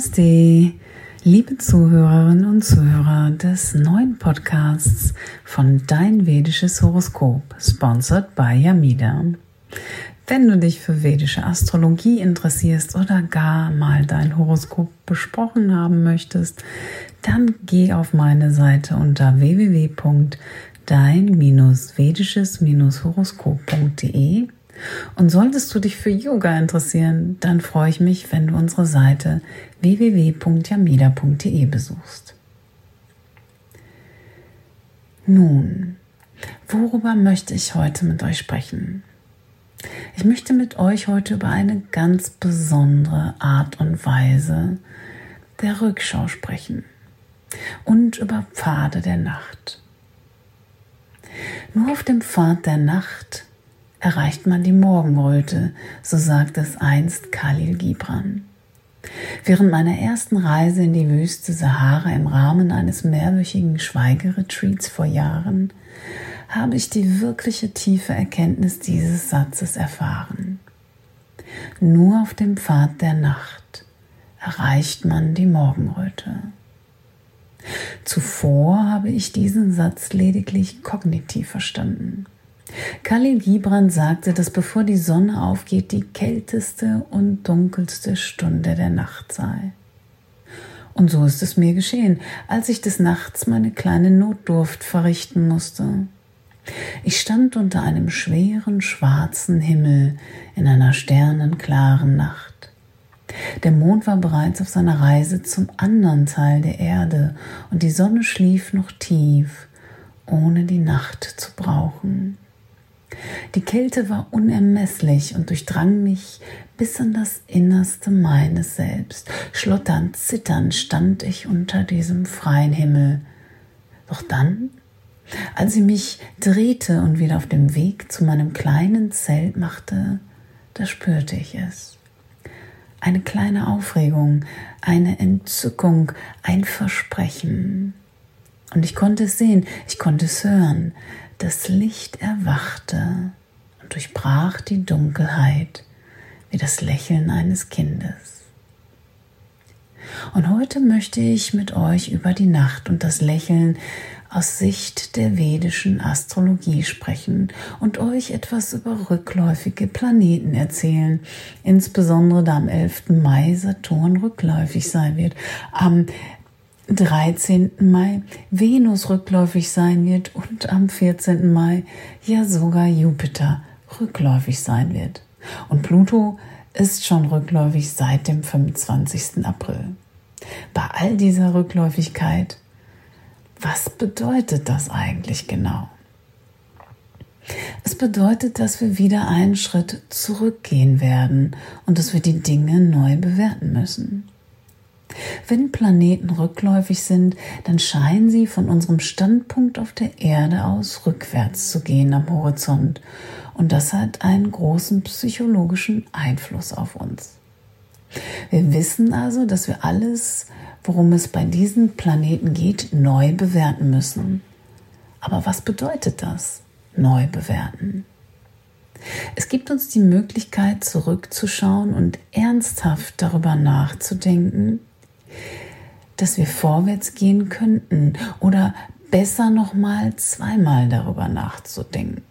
Namaste, liebe Zuhörerinnen und Zuhörer des neuen Podcasts von Dein Vedisches Horoskop, sponsored by Yamida. Wenn du dich für vedische Astrologie interessierst oder gar mal dein Horoskop besprochen haben möchtest, dann geh auf meine Seite unter www.dein-vedisches-horoskop.de und solltest du dich für Yoga interessieren, dann freue ich mich, wenn du unsere Seite www.yamida.de besuchst. Nun, worüber möchte ich heute mit euch sprechen? Ich möchte mit euch heute über eine ganz besondere Art und Weise der Rückschau sprechen und über Pfade der Nacht. Nur auf dem Pfad der Nacht erreicht man die Morgenröte, so sagt es einst Khalil Gibran. Während meiner ersten Reise in die Wüste Sahara im Rahmen eines mehrwöchigen Schweigeretreats vor Jahren habe ich die wirkliche tiefe Erkenntnis dieses Satzes erfahren. Nur auf dem Pfad der Nacht erreicht man die Morgenröte. Zuvor habe ich diesen Satz lediglich kognitiv verstanden. Khalil Gibran sagte, dass bevor die Sonne aufgeht, die kälteste und dunkelste Stunde der Nacht sei. Und so ist es mir geschehen, als ich des Nachts meine kleine Notdurft verrichten musste. Ich stand unter einem schweren schwarzen Himmel in einer sternenklaren Nacht. Der Mond war bereits auf seiner Reise zum anderen Teil der Erde und die Sonne schlief noch tief, ohne die Nacht zu brauchen. Die Kälte war unermesslich und durchdrang mich bis in das Innerste meines Selbst. Schlotternd, zitternd stand ich unter diesem freien Himmel. Doch dann, als ich mich drehte und wieder auf dem Weg zu meinem kleinen Zelt machte, da spürte ich es. Eine kleine Aufregung, eine Entzückung, ein Versprechen. Und ich konnte es sehen, ich konnte es hören. Das Licht erwachte und durchbrach die Dunkelheit wie das Lächeln eines Kindes. Und heute möchte ich mit euch über die Nacht und das Lächeln aus Sicht der vedischen Astrologie sprechen und euch etwas über rückläufige Planeten erzählen, insbesondere da am 11. Mai Saturn rückläufig sein wird. Am 13. Mai Venus rückläufig sein wird und am 14. Mai ja sogar Jupiter rückläufig sein wird. Und Pluto ist schon rückläufig seit dem 25. April. Bei all dieser Rückläufigkeit, was bedeutet das eigentlich genau? Es bedeutet, dass wir wieder einen Schritt zurückgehen werden und dass wir die Dinge neu bewerten müssen. Wenn Planeten rückläufig sind, dann scheinen sie von unserem Standpunkt auf der Erde aus rückwärts zu gehen am Horizont. Und das hat einen großen psychologischen Einfluss auf uns. Wir wissen also, dass wir alles, worum es bei diesen Planeten geht, neu bewerten müssen. Aber was bedeutet das? Neu bewerten. Es gibt uns die Möglichkeit, zurückzuschauen und ernsthaft darüber nachzudenken, dass wir vorwärts gehen könnten oder besser noch mal zweimal darüber nachzudenken.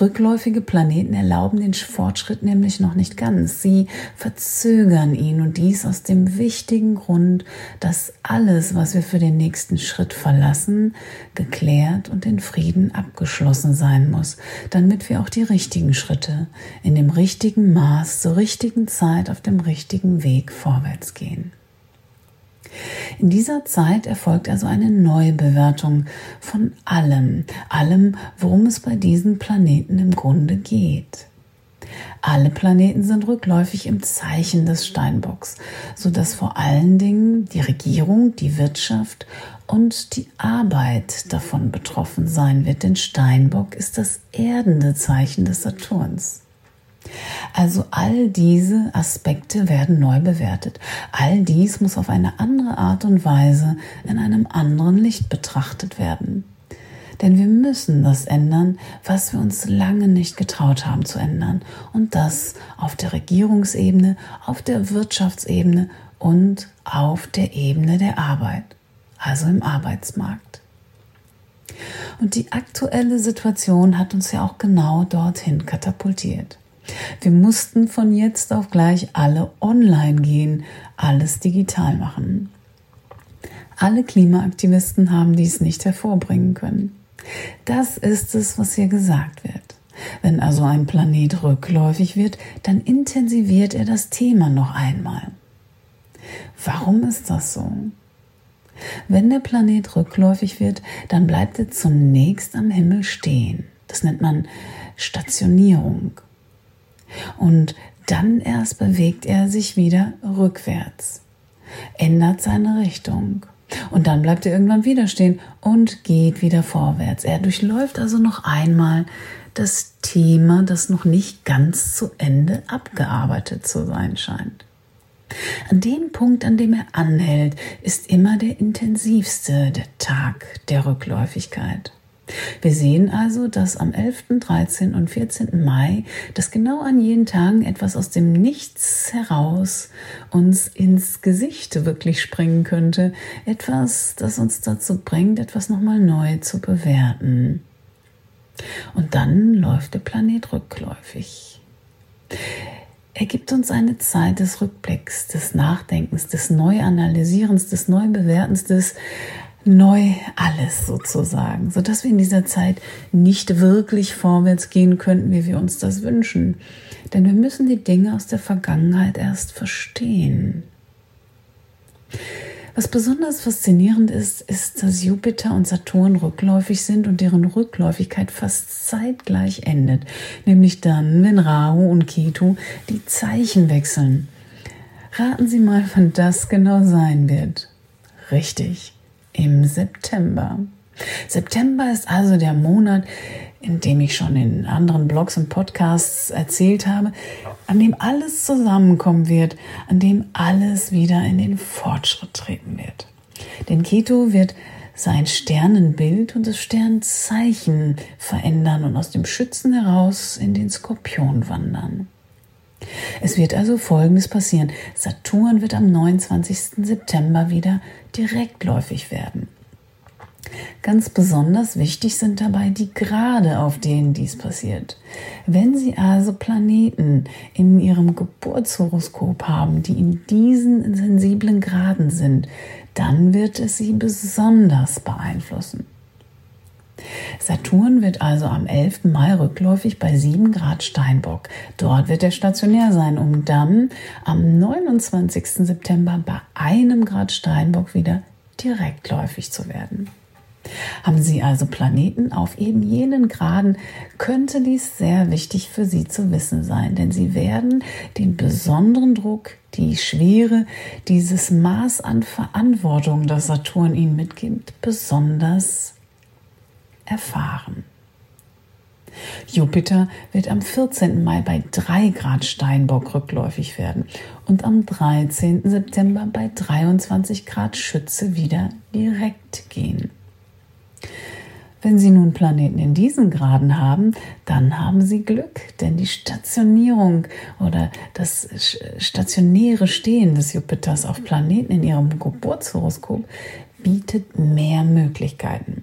Rückläufige Planeten erlauben den Fortschritt nämlich noch nicht ganz. Sie verzögern ihn und dies aus dem wichtigen Grund, dass alles, was wir für den nächsten Schritt verlassen, geklärt und in Frieden abgeschlossen sein muss, damit wir auch die richtigen Schritte in dem richtigen Maß zur richtigen Zeit auf dem richtigen Weg vorwärts gehen. In dieser Zeit erfolgt also eine Neubewertung von allem, allem, worum es bei diesen Planeten im Grunde geht. Alle Planeten sind rückläufig im Zeichen des Steinbocks, so dass vor allen Dingen die Regierung, die Wirtschaft und die Arbeit davon betroffen sein wird, denn Steinbock ist das erdende Zeichen des Saturns. Also all diese Aspekte werden neu bewertet. All dies muss auf eine andere Art und Weise in einem anderen Licht betrachtet werden. Denn wir müssen das ändern, was wir uns lange nicht getraut haben zu ändern. Und das auf der Regierungsebene, auf der Wirtschaftsebene und auf der Ebene der Arbeit, also im Arbeitsmarkt. Und die aktuelle Situation hat uns ja auch genau dorthin katapultiert. Wir mussten von jetzt auf gleich alle online gehen, alles digital machen. Alle Klimaaktivisten haben dies nicht hervorbringen können. Das ist es, was hier gesagt wird. Wenn also ein Planet rückläufig wird, dann intensiviert er das Thema noch einmal. Warum ist das so? Wenn der Planet rückläufig wird, dann bleibt er zunächst am Himmel stehen. Das nennt man Stationierung. Und dann erst bewegt er sich wieder rückwärts, ändert seine Richtung. Und dann bleibt er irgendwann wieder stehen und geht wieder vorwärts. Er durchläuft also noch einmal das Thema, das noch nicht ganz zu Ende abgearbeitet zu sein scheint. An dem Punkt, an dem er anhält, ist immer der intensivste, der Tag der Rückläufigkeit. Wir sehen also, dass am 11., 13. und 14. Mai, dass genau an jenen Tagen etwas aus dem Nichts heraus uns ins Gesicht wirklich springen könnte. Etwas, das uns dazu bringt, etwas nochmal neu zu bewerten. Und dann läuft der Planet rückläufig. Er gibt uns eine Zeit des Rückblicks, des Nachdenkens, des Neuanalysierens, des Neubewertens, des neu alles sozusagen, sodass wir in dieser Zeit nicht wirklich vorwärts gehen könnten, wie wir uns das wünschen. Denn wir müssen die Dinge aus der Vergangenheit erst verstehen. Was besonders faszinierend ist, ist, dass Jupiter und Saturn rückläufig sind und deren Rückläufigkeit fast zeitgleich endet, nämlich dann, wenn Rahu und Ketu die Zeichen wechseln. Raten Sie mal, wann das genau sein wird. Richtig, im September. September ist also der Monat, in dem ich schon in anderen Blogs und Podcasts erzählt habe, an dem alles zusammenkommen wird, an dem alles wieder in den Fortschritt treten wird. Denn Keto wird sein Sternenbild und das Sternzeichen verändern und aus dem Schützen heraus in den Skorpion wandern. Es wird also Folgendes passieren. Saturn wird am 29. September wieder direktläufig werden. Ganz besonders wichtig sind dabei die Grade, auf denen dies passiert. Wenn Sie also Planeten in Ihrem Geburtshoroskop haben, die in diesen sensiblen Graden sind, dann wird es Sie besonders beeinflussen. Saturn wird also am 11. Mai rückläufig bei 7 Grad Steinbock. Dort wird er stationär sein, um dann am 29. September bei einem Grad Steinbock wieder direktläufig zu werden. Haben Sie also Planeten auf eben jenen Graden, könnte dies sehr wichtig für Sie zu wissen sein, denn Sie werden den besonderen Druck, die Schwere, dieses Maß an Verantwortung, das Saturn Ihnen mitgibt, besonders erfahren. Jupiter wird am 14. Mai bei 3 Grad Steinbock rückläufig werden und am 13. September bei 23 Grad Schütze wieder direkt gehen. Wenn Sie nun Planeten in diesen Graden haben, dann haben Sie Glück, denn die Stationierung oder das stationäre Stehen des Jupiters auf Planeten in Ihrem Geburtshoroskop bietet mehr Möglichkeiten.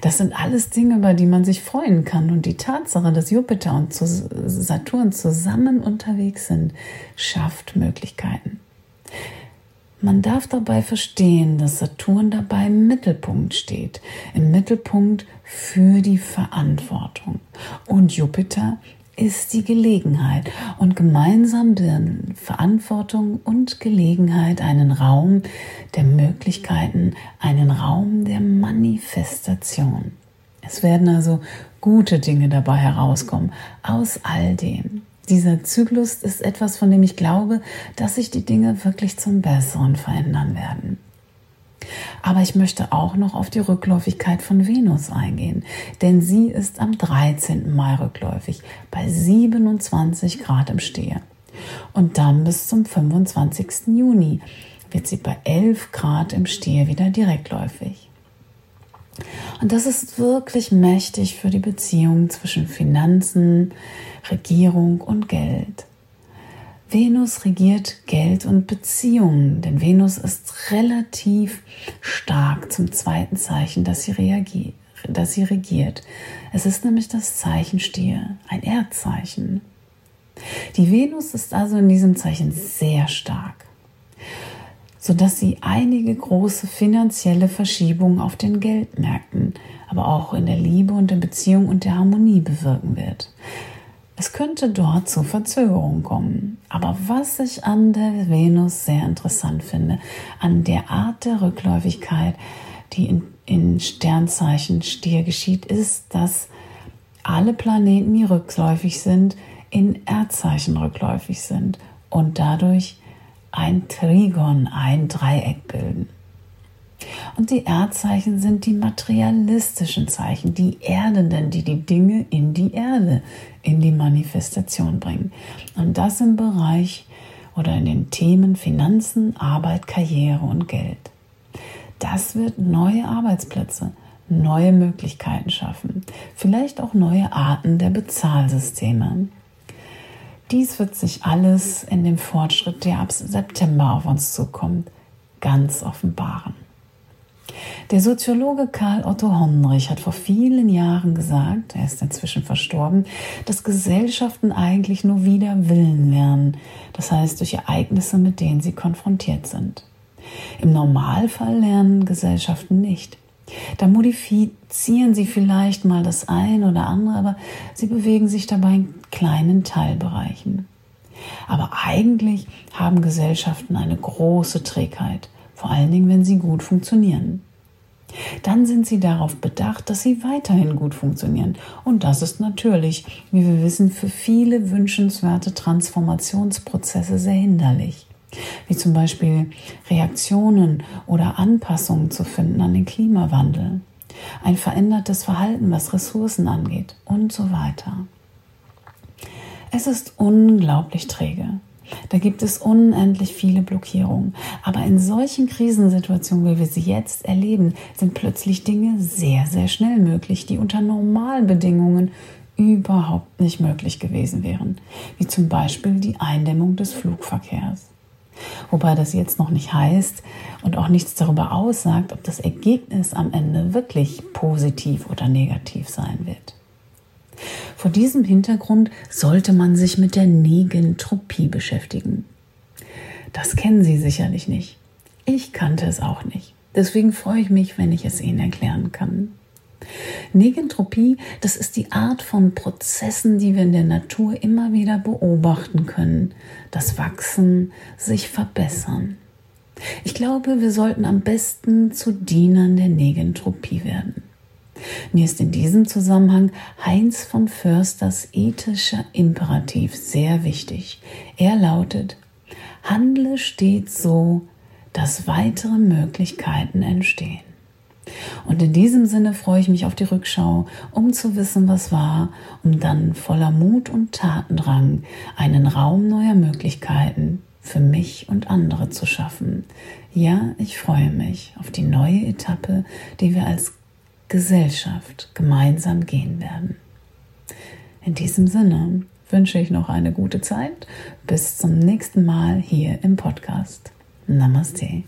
Das sind alles Dinge, über die man sich freuen kann. Und die Tatsache, dass Jupiter und Saturn zusammen unterwegs sind, schafft Möglichkeiten. Man darf dabei verstehen, dass Saturn dabei im Mittelpunkt steht, im Mittelpunkt für die Verantwortung. Und Jupiter ist die Gelegenheit und gemeinsam bilden Verantwortung und Gelegenheit einen Raum der Möglichkeiten, einen Raum der Manifestation. Es werden also gute Dinge dabei herauskommen aus all dem. Dieser Zyklus ist etwas, von dem ich glaube, dass sich die Dinge wirklich zum Besseren verändern werden. Aber ich möchte auch noch auf die Rückläufigkeit von Venus eingehen, denn sie ist am 13. Mai rückläufig bei 27 Grad im Stier. Und dann bis zum 25. Juni wird sie bei 11 Grad im Stier wieder direktläufig. Und das ist wirklich mächtig für die Beziehung zwischen Finanzen, Regierung und Geld. Venus regiert Geld und Beziehungen, denn Venus ist relativ stark zum zweiten Zeichen, das sie, reagiert, das sie regiert. Es ist nämlich das Zeichen Stier, ein Erdzeichen. Die Venus ist also in diesem Zeichen sehr stark, sodass sie einige große finanzielle Verschiebungen auf den Geldmärkten, aber auch in der Liebe und der Beziehung und der Harmonie bewirken wird. Es könnte dort zu Verzögerungen kommen. Aber was ich an der Venus sehr interessant finde, an der Art der Rückläufigkeit, die in, in Sternzeichen Stier geschieht, ist, dass alle Planeten, die rückläufig sind, in Erdzeichen rückläufig sind und dadurch ein Trigon, ein Dreieck bilden. Und die Erdzeichen sind die materialistischen Zeichen, die Erdenden, die die Dinge in die Erde, in die Manifestation bringen. Und das im Bereich oder in den Themen Finanzen, Arbeit, Karriere und Geld. Das wird neue Arbeitsplätze, neue Möglichkeiten schaffen, vielleicht auch neue Arten der Bezahlsysteme. Dies wird sich alles in dem Fortschritt, der ab September auf uns zukommt, ganz offenbaren. Der Soziologe Karl Otto Hondrich hat vor vielen Jahren gesagt, er ist inzwischen verstorben, dass Gesellschaften eigentlich nur wieder Willen lernen, das heißt durch Ereignisse, mit denen sie konfrontiert sind. Im Normalfall lernen Gesellschaften nicht. Da modifizieren sie vielleicht mal das ein oder andere, aber sie bewegen sich dabei in kleinen Teilbereichen. Aber eigentlich haben Gesellschaften eine große Trägheit vor allen Dingen, wenn sie gut funktionieren. Dann sind sie darauf bedacht, dass sie weiterhin gut funktionieren. Und das ist natürlich, wie wir wissen, für viele wünschenswerte Transformationsprozesse sehr hinderlich. Wie zum Beispiel Reaktionen oder Anpassungen zu finden an den Klimawandel, ein verändertes Verhalten, was Ressourcen angeht und so weiter. Es ist unglaublich träge. Da gibt es unendlich viele Blockierungen. Aber in solchen Krisensituationen, wie wir sie jetzt erleben, sind plötzlich Dinge sehr, sehr schnell möglich, die unter normalen Bedingungen überhaupt nicht möglich gewesen wären. Wie zum Beispiel die Eindämmung des Flugverkehrs. Wobei das jetzt noch nicht heißt und auch nichts darüber aussagt, ob das Ergebnis am Ende wirklich positiv oder negativ sein wird. Vor diesem Hintergrund sollte man sich mit der Negentropie beschäftigen. Das kennen Sie sicherlich nicht. Ich kannte es auch nicht. Deswegen freue ich mich, wenn ich es Ihnen erklären kann. Negentropie, das ist die Art von Prozessen, die wir in der Natur immer wieder beobachten können. Das Wachsen, sich verbessern. Ich glaube, wir sollten am besten zu Dienern der Negentropie werden. Mir ist in diesem Zusammenhang Heinz von Försters ethischer Imperativ sehr wichtig. Er lautet, handle stets so, dass weitere Möglichkeiten entstehen. Und in diesem Sinne freue ich mich auf die Rückschau, um zu wissen, was war, um dann voller Mut und Tatendrang einen Raum neuer Möglichkeiten für mich und andere zu schaffen. Ja, ich freue mich auf die neue Etappe, die wir als Gesellschaft gemeinsam gehen werden. In diesem Sinne wünsche ich noch eine gute Zeit. Bis zum nächsten Mal hier im Podcast. Namaste.